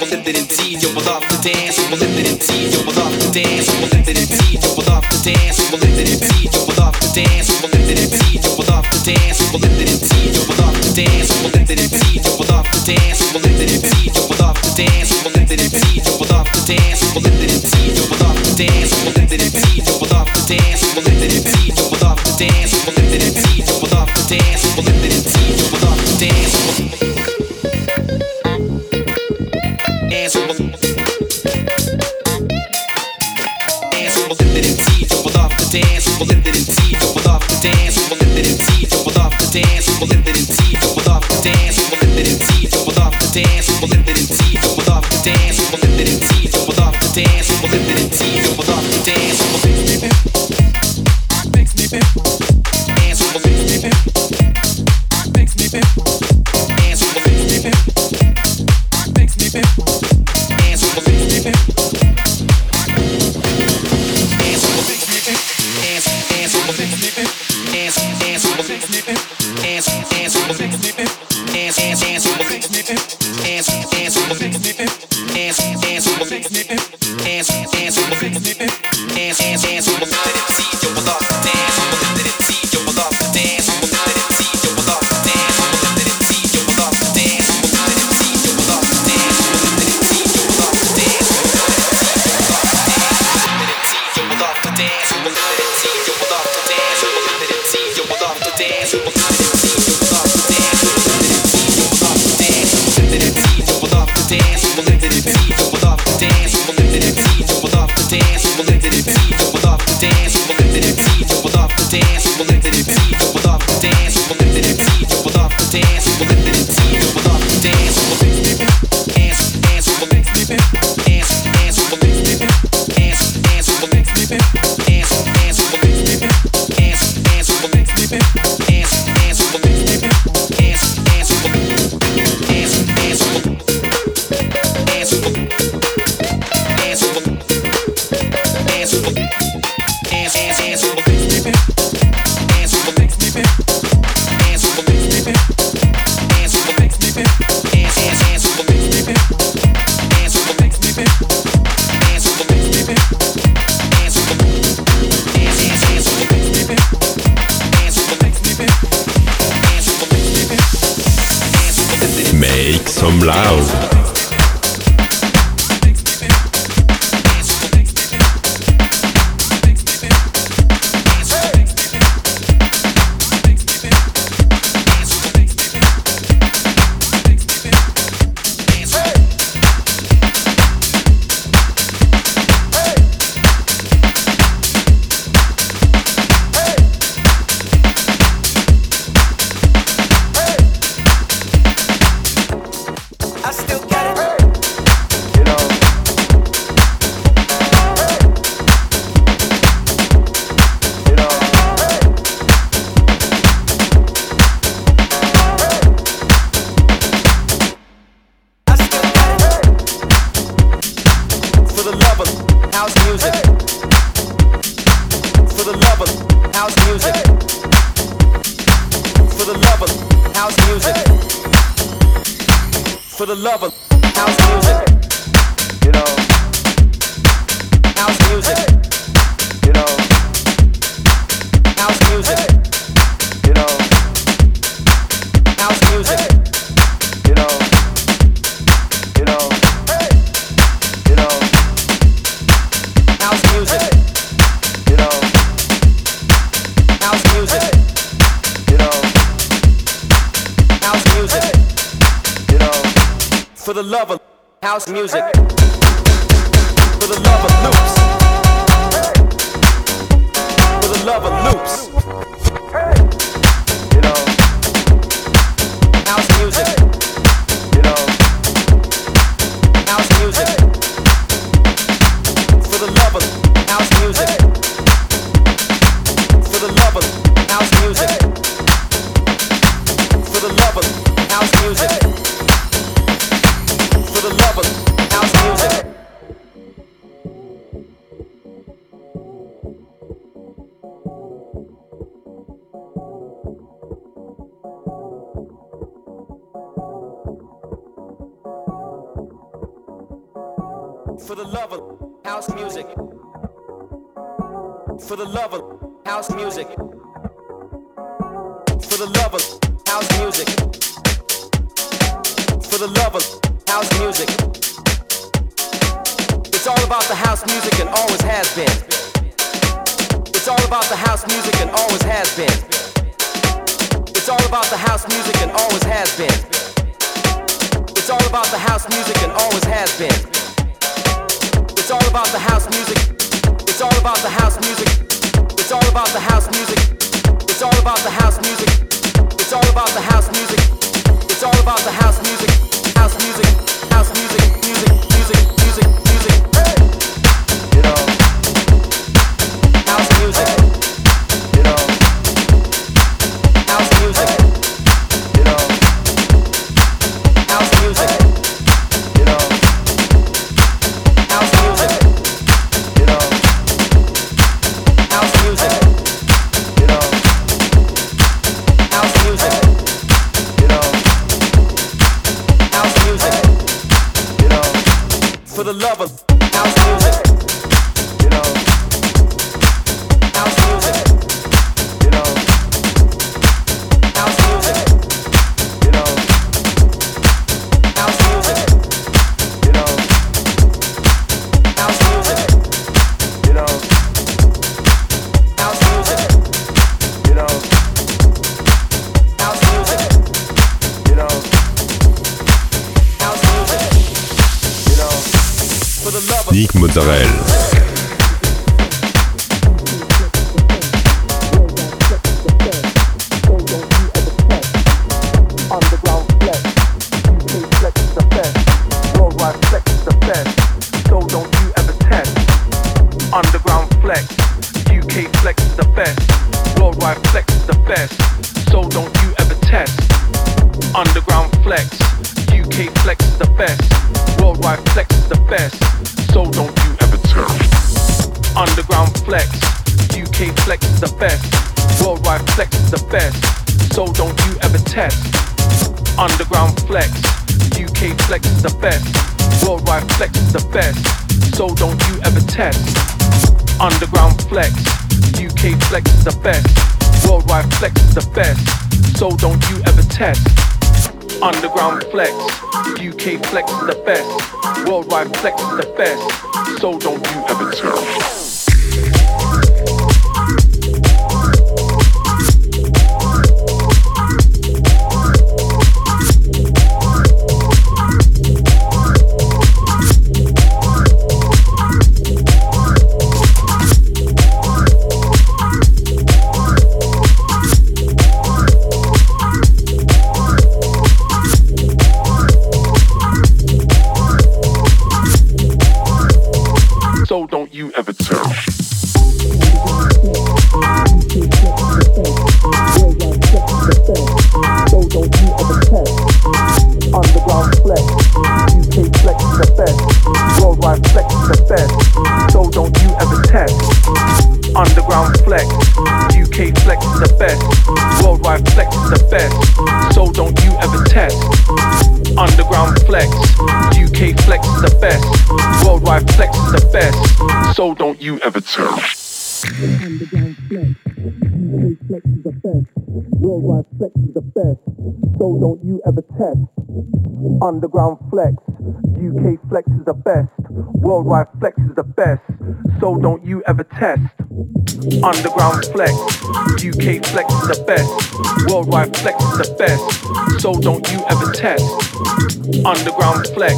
We'll lift it and tease, yo, we love to dance. We'll lift it and tease, yo, we love to dance. We'll lift it and tease, yo, we love to dance. We'll lift it and tease, yo, we love to dance. We'll lift it and tease, yo, we love to dance. We'll lift it and tease, yo, we love to dance. Flex. Is the best, so don't you ever test. Underground flex, UK flex is the best. Worldwide flex is the best. So don't you ever test. Underground flex, UK flex is the best. Worldwide flex is the best. So don't you ever test. you have observed. Underground flex, UK flex is the best. Worldwide flex is the best. So don't you ever test. Underground flex, UK flex is the best. Worldwide flex is the best. So don't you ever test. Underground flex.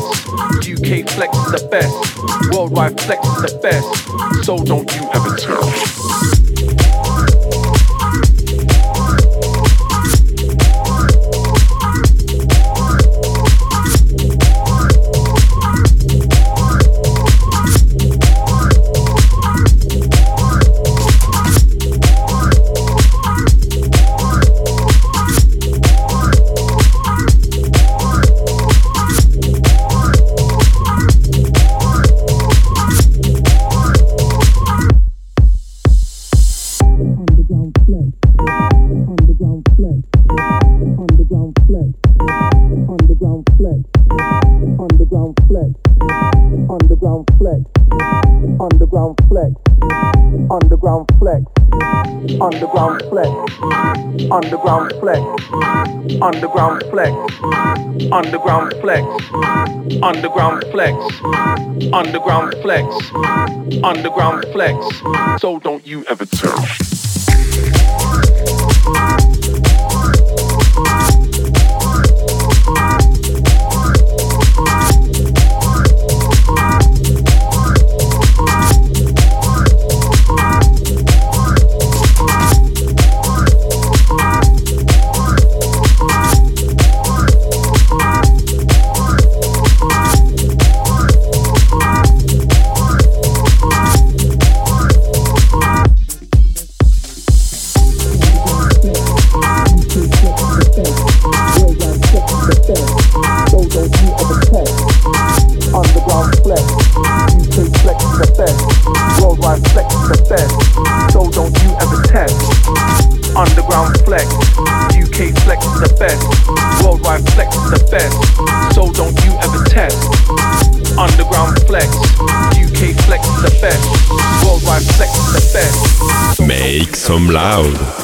Underground flex. Underground flex. Underground flex. Underground flex. Underground flex. Underground flex, underground flex, underground flex, underground flex, underground flex, underground flex, underground flex. So don't you ever tell. Some Loud.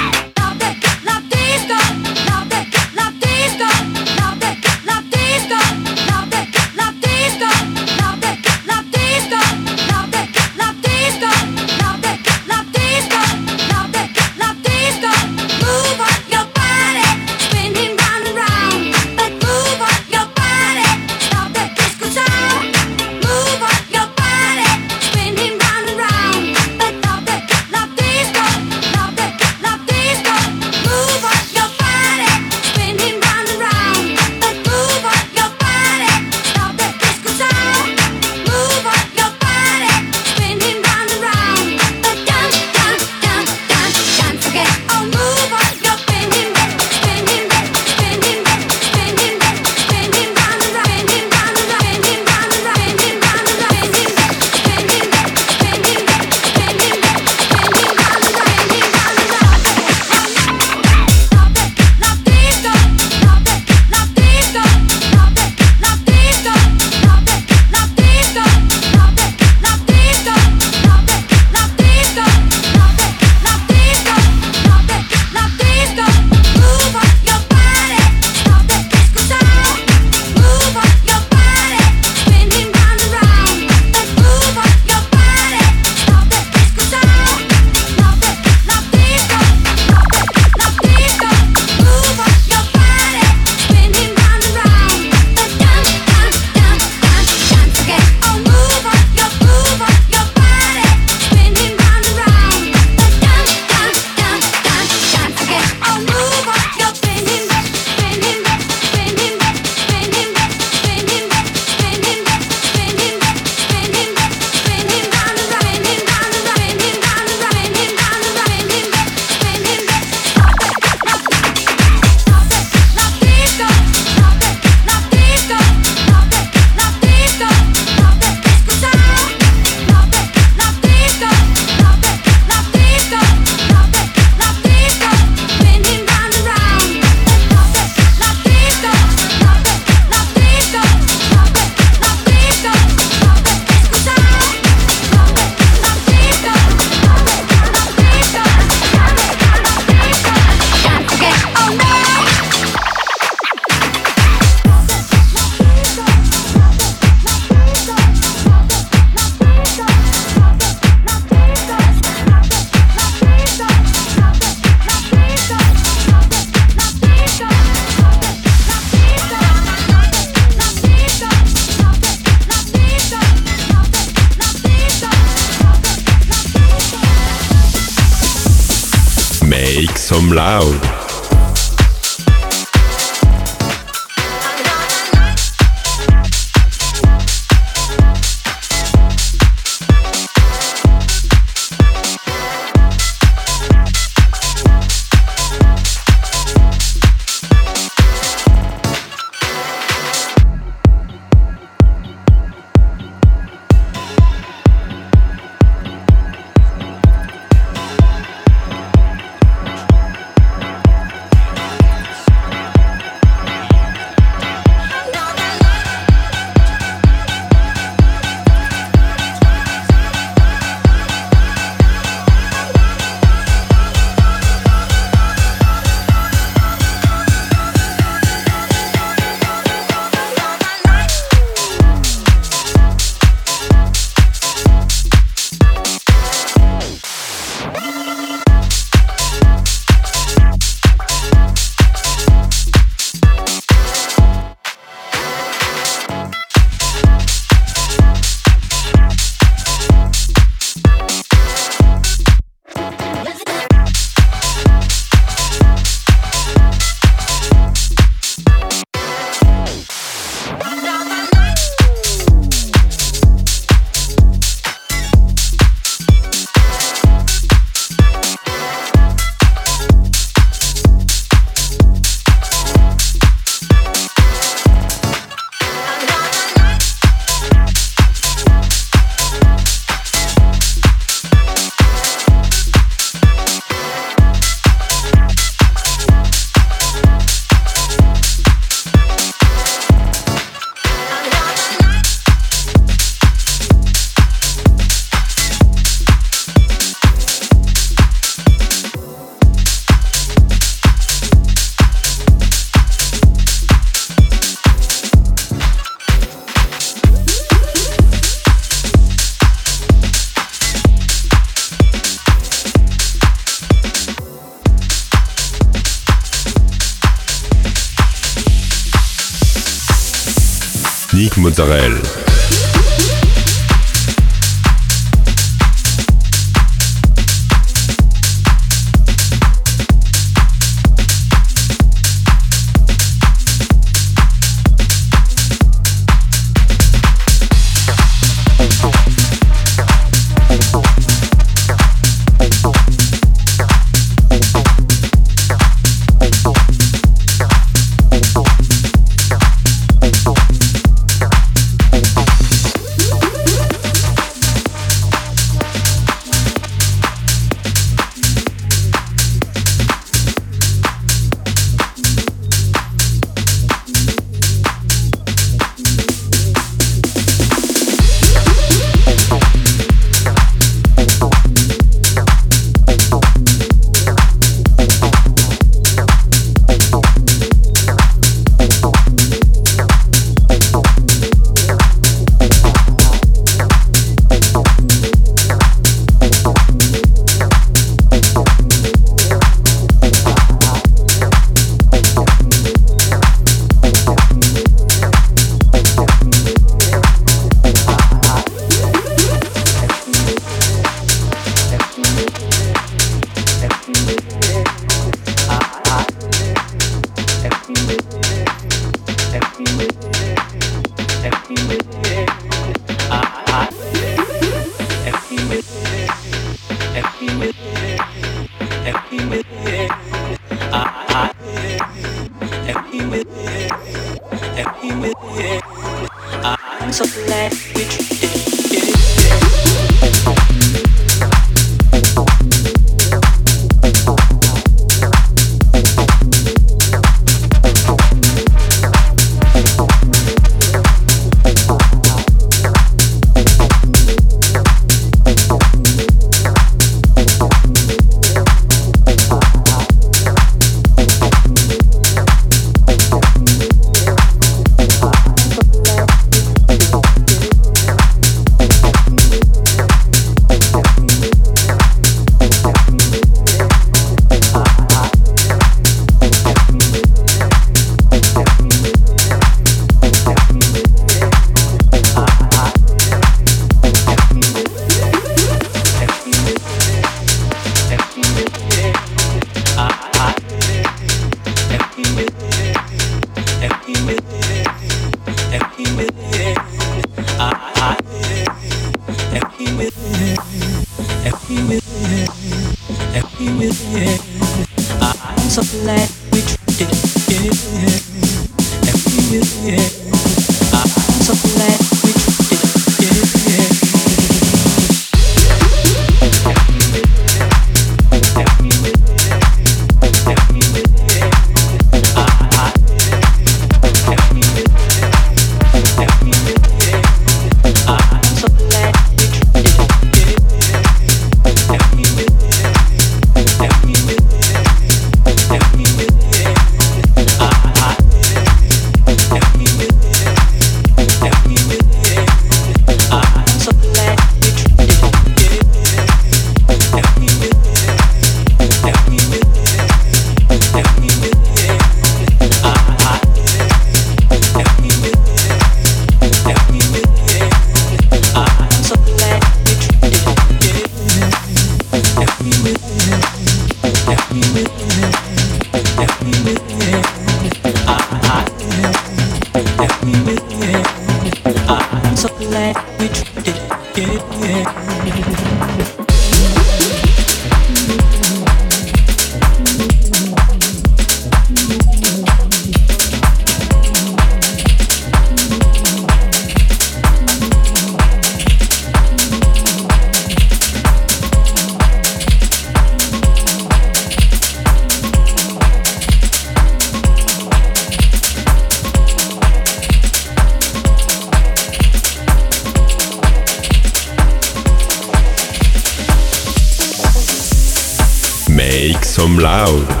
Natal.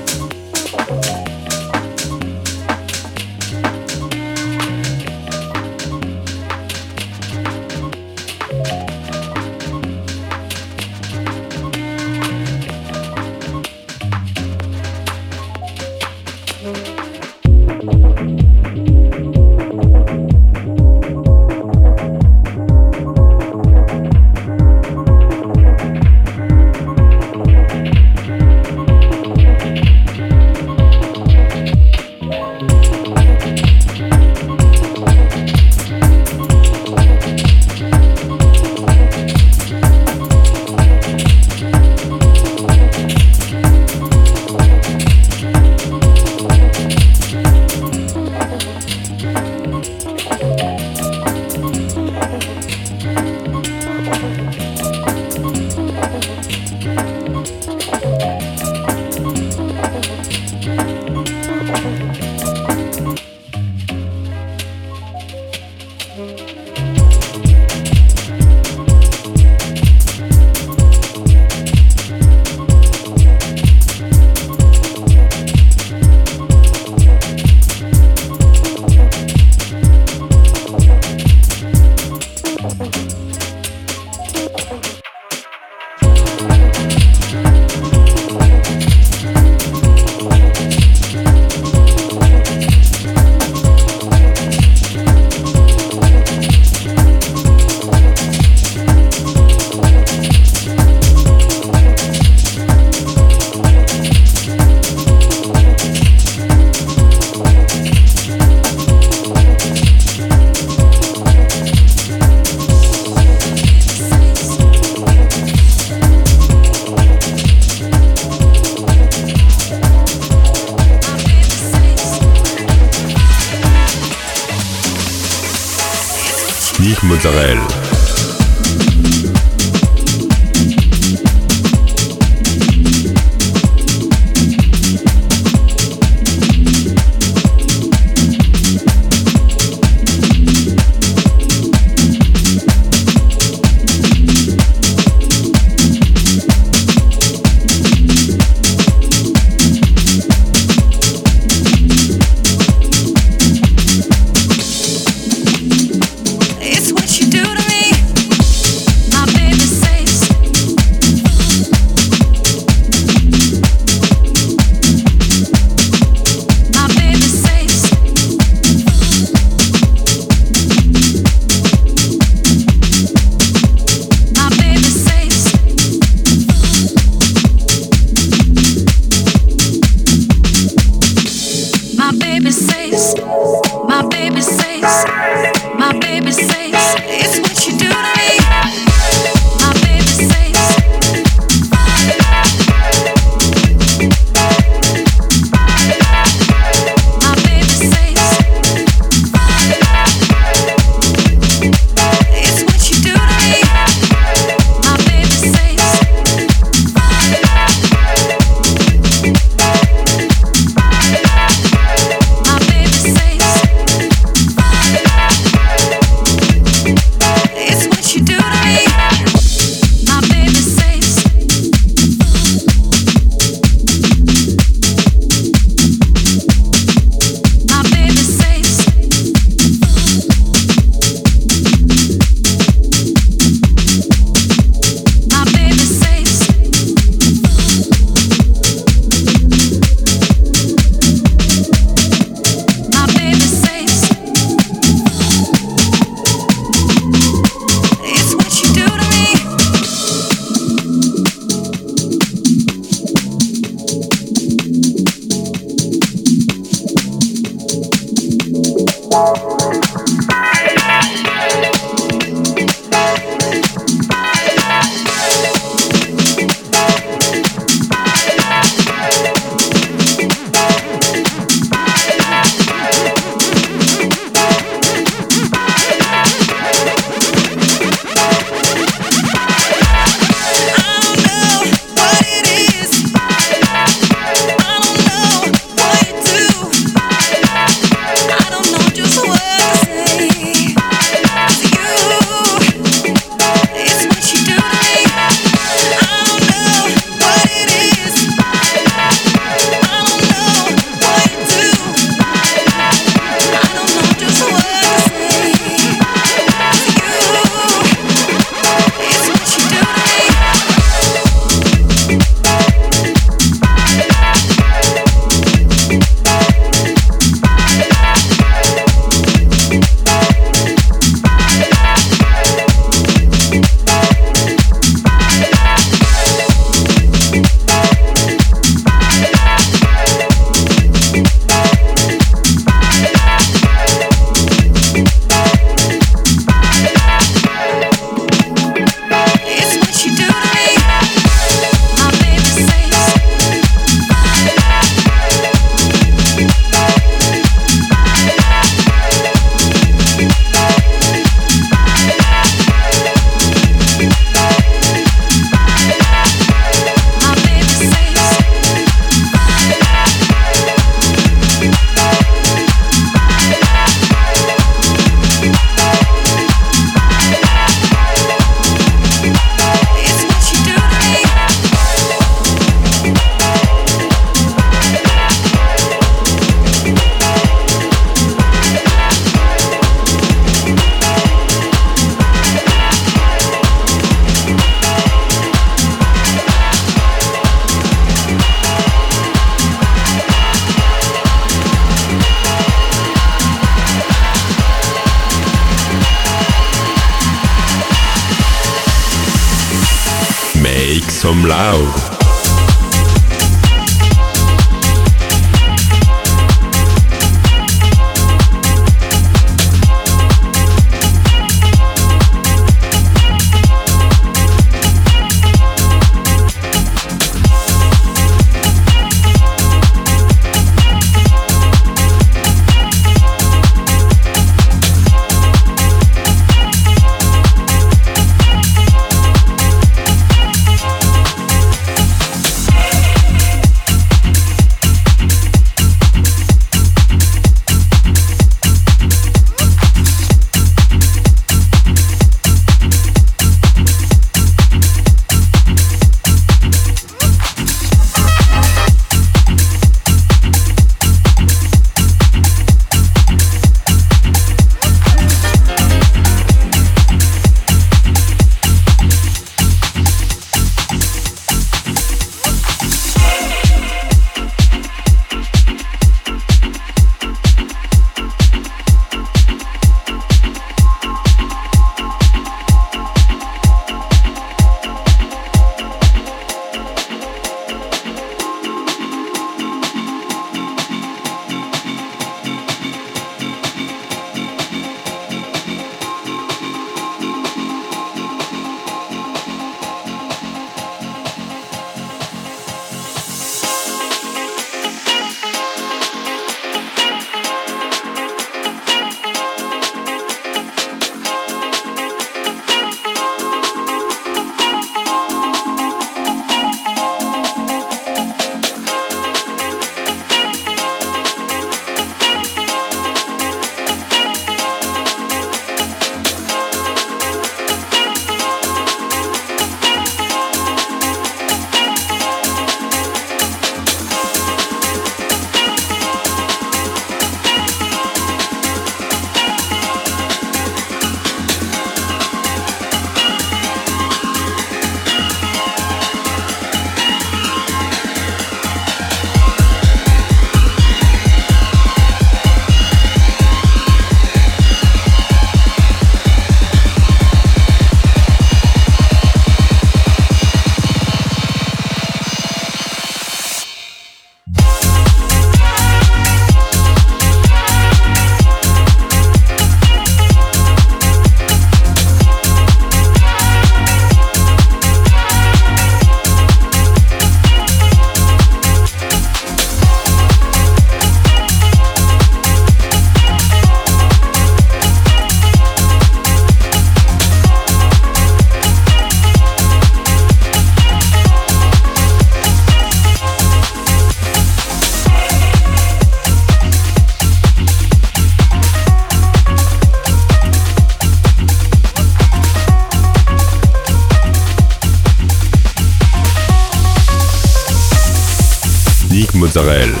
Mozzarella.